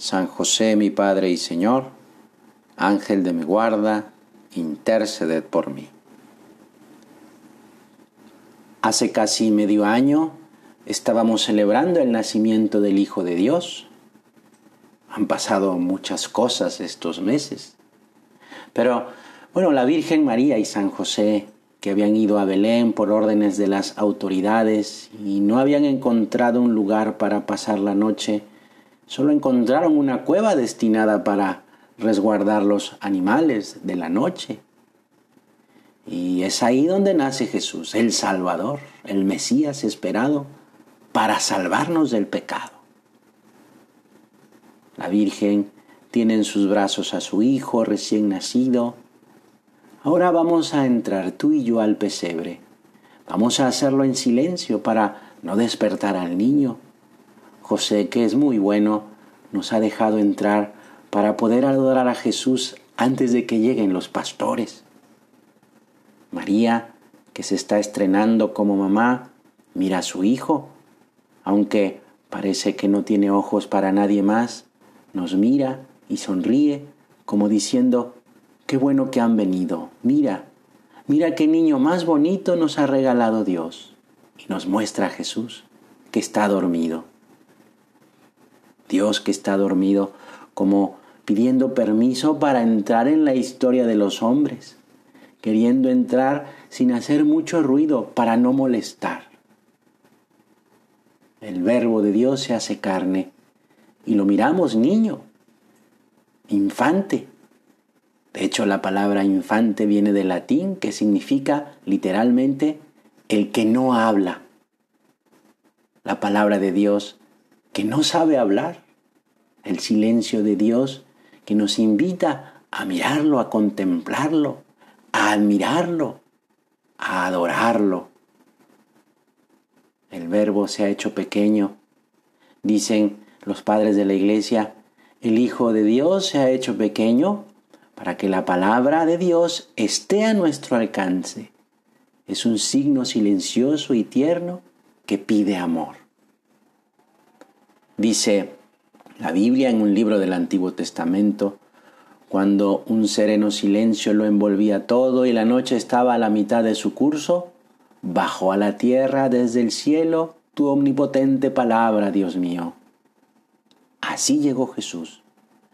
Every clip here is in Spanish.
San José mi Padre y Señor, Ángel de mi guarda, interceded por mí. Hace casi medio año estábamos celebrando el nacimiento del Hijo de Dios. Han pasado muchas cosas estos meses. Pero, bueno, la Virgen María y San José, que habían ido a Belén por órdenes de las autoridades y no habían encontrado un lugar para pasar la noche, Solo encontraron una cueva destinada para resguardar los animales de la noche. Y es ahí donde nace Jesús, el Salvador, el Mesías esperado, para salvarnos del pecado. La Virgen tiene en sus brazos a su Hijo recién nacido. Ahora vamos a entrar tú y yo al pesebre. Vamos a hacerlo en silencio para no despertar al niño José, que es muy bueno, nos ha dejado entrar para poder adorar a Jesús antes de que lleguen los pastores. María, que se está estrenando como mamá, mira a su hijo, aunque parece que no tiene ojos para nadie más, nos mira y sonríe como diciendo, qué bueno que han venido, mira, mira qué niño más bonito nos ha regalado Dios. Y nos muestra a Jesús que está dormido. Dios que está dormido, como pidiendo permiso para entrar en la historia de los hombres, queriendo entrar sin hacer mucho ruido para no molestar. El verbo de Dios se hace carne y lo miramos niño, infante. De hecho, la palabra infante viene del latín que significa literalmente el que no habla. La palabra de Dios que no sabe hablar, el silencio de Dios que nos invita a mirarlo, a contemplarlo, a admirarlo, a adorarlo. El verbo se ha hecho pequeño. Dicen los padres de la iglesia, el Hijo de Dios se ha hecho pequeño para que la palabra de Dios esté a nuestro alcance. Es un signo silencioso y tierno que pide amor. Dice la Biblia en un libro del Antiguo Testamento, cuando un sereno silencio lo envolvía todo y la noche estaba a la mitad de su curso, bajó a la tierra desde el cielo tu omnipotente palabra, Dios mío. Así llegó Jesús,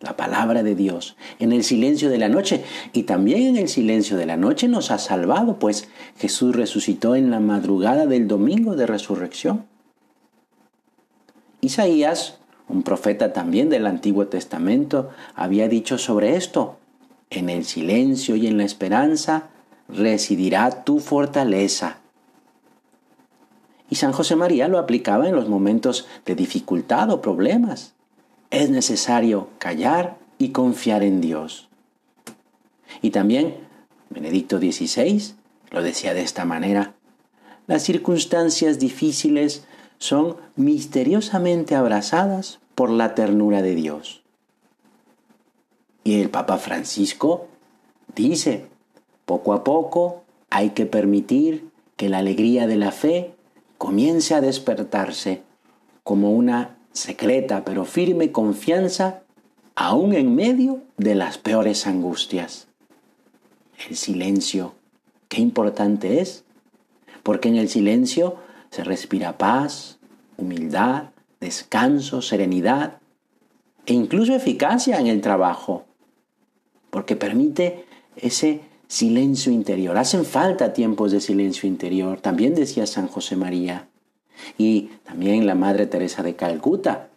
la palabra de Dios, en el silencio de la noche y también en el silencio de la noche nos ha salvado, pues Jesús resucitó en la madrugada del domingo de resurrección. Isaías, un profeta también del Antiguo Testamento, había dicho sobre esto, en el silencio y en la esperanza residirá tu fortaleza. Y San José María lo aplicaba en los momentos de dificultad o problemas. Es necesario callar y confiar en Dios. Y también Benedicto XVI lo decía de esta manera, las circunstancias difíciles son misteriosamente abrazadas por la ternura de Dios. Y el Papa Francisco dice, poco a poco hay que permitir que la alegría de la fe comience a despertarse como una secreta pero firme confianza aún en medio de las peores angustias. El silencio, qué importante es, porque en el silencio se respira paz, humildad, descanso, serenidad e incluso eficacia en el trabajo, porque permite ese silencio interior. Hacen falta tiempos de silencio interior, también decía San José María y también la Madre Teresa de Calcuta.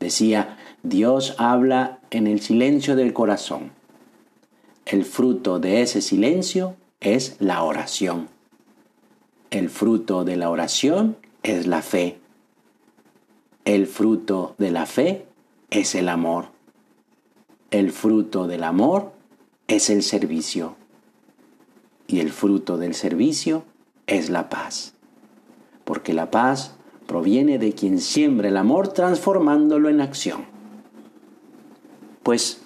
Decía, Dios habla en el silencio del corazón. El fruto de ese silencio es la oración. El fruto de la oración es la fe. El fruto de la fe es el amor. el fruto del amor es el servicio y el fruto del servicio es la paz. Porque la paz proviene de quien siembra el amor transformándolo en acción. Pues,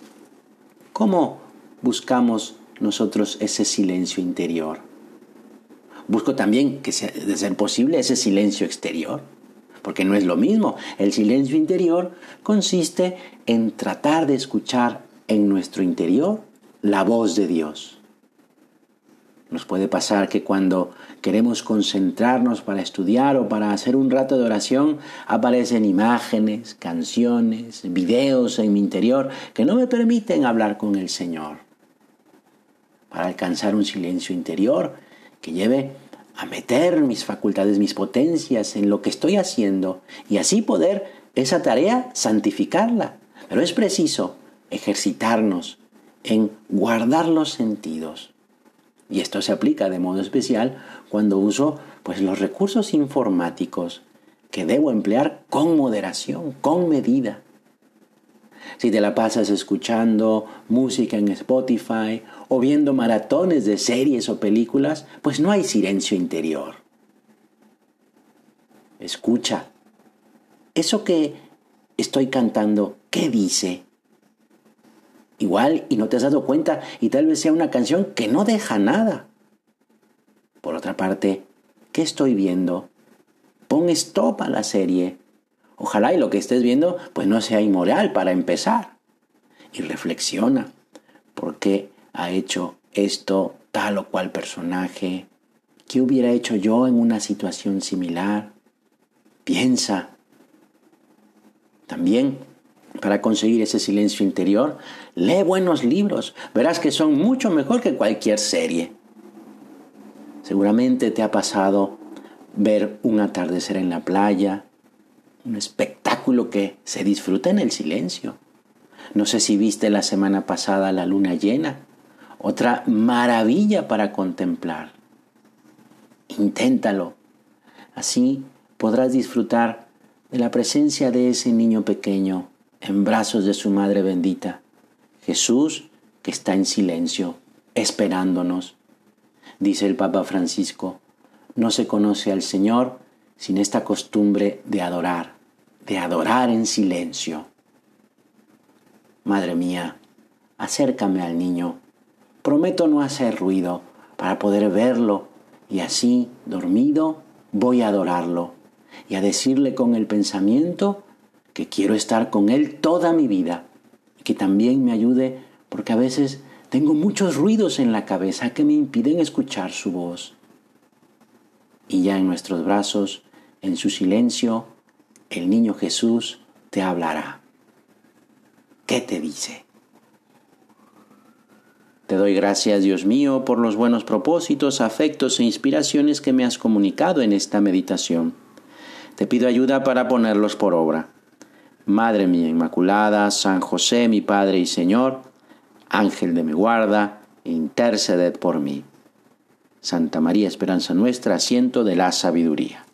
¿cómo buscamos nosotros ese silencio interior? Busco también que sea, de ser posible ese silencio exterior, porque no es lo mismo. El silencio interior consiste en tratar de escuchar en nuestro interior la voz de Dios. Nos puede pasar que cuando queremos concentrarnos para estudiar o para hacer un rato de oración, aparecen imágenes, canciones, videos en mi interior que no me permiten hablar con el Señor. Para alcanzar un silencio interior que lleve a meter mis facultades, mis potencias en lo que estoy haciendo y así poder esa tarea santificarla. Pero es preciso ejercitarnos en guardar los sentidos y esto se aplica de modo especial cuando uso pues, los recursos informáticos que debo emplear con moderación, con medida. Si te la pasas escuchando música en Spotify o viendo maratones de series o películas, pues no hay silencio interior. Escucha. Eso que estoy cantando, ¿qué dice? igual y no te has dado cuenta y tal vez sea una canción que no deja nada. Por otra parte, ¿qué estoy viendo? Pon stop a la serie. Ojalá y lo que estés viendo pues no sea inmoral para empezar. Y reflexiona. ¿Por qué ha hecho esto tal o cual personaje? ¿Qué hubiera hecho yo en una situación similar? Piensa. También para conseguir ese silencio interior, lee buenos libros. Verás que son mucho mejor que cualquier serie. Seguramente te ha pasado ver un atardecer en la playa, un espectáculo que se disfruta en el silencio. No sé si viste la semana pasada la luna llena, otra maravilla para contemplar. Inténtalo. Así podrás disfrutar de la presencia de ese niño pequeño en brazos de su Madre bendita. Jesús que está en silencio, esperándonos. Dice el Papa Francisco, no se conoce al Señor sin esta costumbre de adorar, de adorar en silencio. Madre mía, acércame al niño. Prometo no hacer ruido para poder verlo y así, dormido, voy a adorarlo y a decirle con el pensamiento que quiero estar con Él toda mi vida, y que también me ayude porque a veces tengo muchos ruidos en la cabeza que me impiden escuchar su voz. Y ya en nuestros brazos, en su silencio, el niño Jesús te hablará. ¿Qué te dice? Te doy gracias, Dios mío, por los buenos propósitos, afectos e inspiraciones que me has comunicado en esta meditación. Te pido ayuda para ponerlos por obra. Madre mía Inmaculada, San José, mi Padre y Señor, Ángel de mi guarda, interceded por mí. Santa María, esperanza nuestra, asiento de la sabiduría.